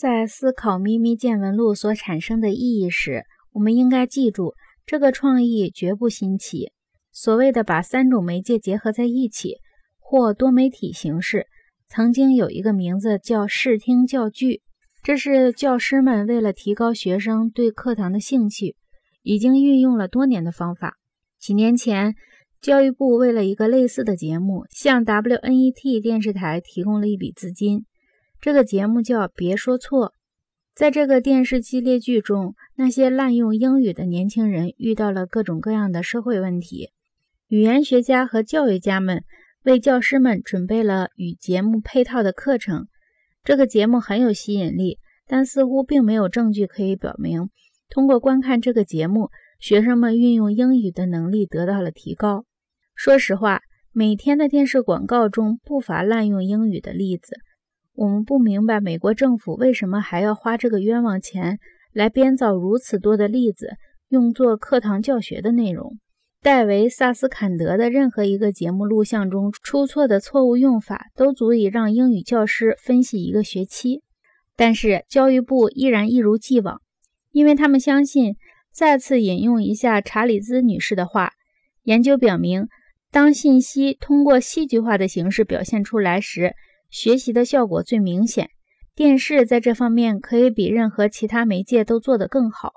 在思考《咪咪见闻录》所产生的意义时，我们应该记住，这个创意绝不新奇。所谓的把三种媒介结合在一起，或多媒体形式，曾经有一个名字叫视听教具。这是教师们为了提高学生对课堂的兴趣，已经运用了多年的方法。几年前，教育部为了一个类似的节目，向 WNET 电视台提供了一笔资金。这个节目叫《别说错》。在这个电视系列剧中，那些滥用英语的年轻人遇到了各种各样的社会问题。语言学家和教育家们为教师们准备了与节目配套的课程。这个节目很有吸引力，但似乎并没有证据可以表明，通过观看这个节目，学生们运用英语的能力得到了提高。说实话，每天的电视广告中不乏滥用英语的例子。我们不明白美国政府为什么还要花这个冤枉钱来编造如此多的例子，用作课堂教学的内容。戴维·萨斯坎德的任何一个节目录像中出错的错误用法，都足以让英语教师分析一个学期。但是教育部依然一如既往，因为他们相信。再次引用一下查理兹女士的话：研究表明，当信息通过戏剧化的形式表现出来时，学习的效果最明显，电视在这方面可以比任何其他媒介都做得更好。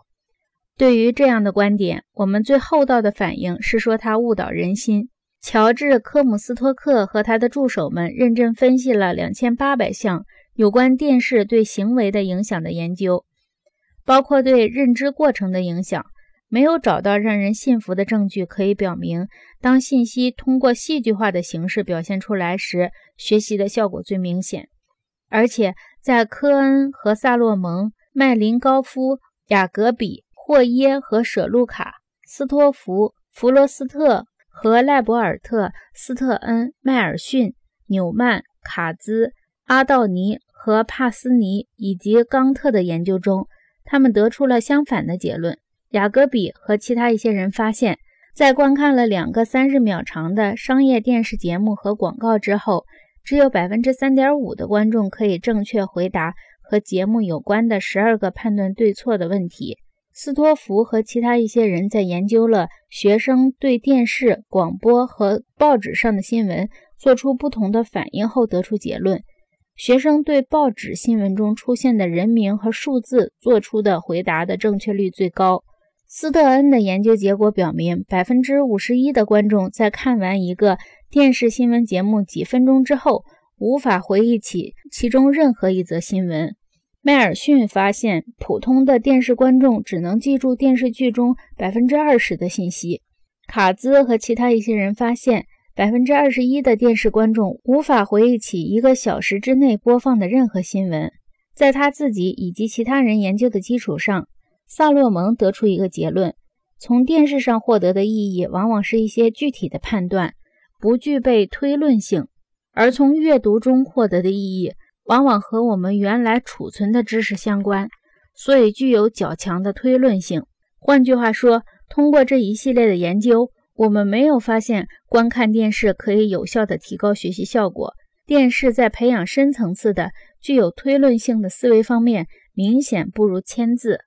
对于这样的观点，我们最厚道的反应是说它误导人心。乔治·科姆斯托克和他的助手们认真分析了两千八百项有关电视对行为的影响的研究，包括对认知过程的影响。没有找到让人信服的证据可以表明，当信息通过戏剧化的形式表现出来时，学习的效果最明显。而且，在科恩和萨洛蒙、麦林高夫、雅格比、霍耶和舍路卡、斯托弗、弗罗斯特和赖博尔特、斯特恩、迈尔逊、纽曼、卡兹、阿道尼和帕斯尼以及冈特的研究中，他们得出了相反的结论。雅各比和其他一些人发现，在观看了两个三十秒长的商业电视节目和广告之后，只有百分之三点五的观众可以正确回答和节目有关的十二个判断对错的问题。斯托弗和其他一些人在研究了学生对电视、广播和报纸上的新闻做出不同的反应后得出结论：学生对报纸新闻中出现的人名和数字做出的回答的正确率最高。斯特恩的研究结果表明，百分之五十一的观众在看完一个电视新闻节目几分钟之后，无法回忆起其中任何一则新闻。迈尔逊发现，普通的电视观众只能记住电视剧中百分之二十的信息。卡兹和其他一些人发现，百分之二十一的电视观众无法回忆起一个小时之内播放的任何新闻。在他自己以及其他人研究的基础上。萨洛蒙得出一个结论：从电视上获得的意义往往是一些具体的判断，不具备推论性；而从阅读中获得的意义往往和我们原来储存的知识相关，所以具有较强的推论性。换句话说，通过这一系列的研究，我们没有发现观看电视可以有效地提高学习效果。电视在培养深层次的、具有推论性的思维方面，明显不如签字。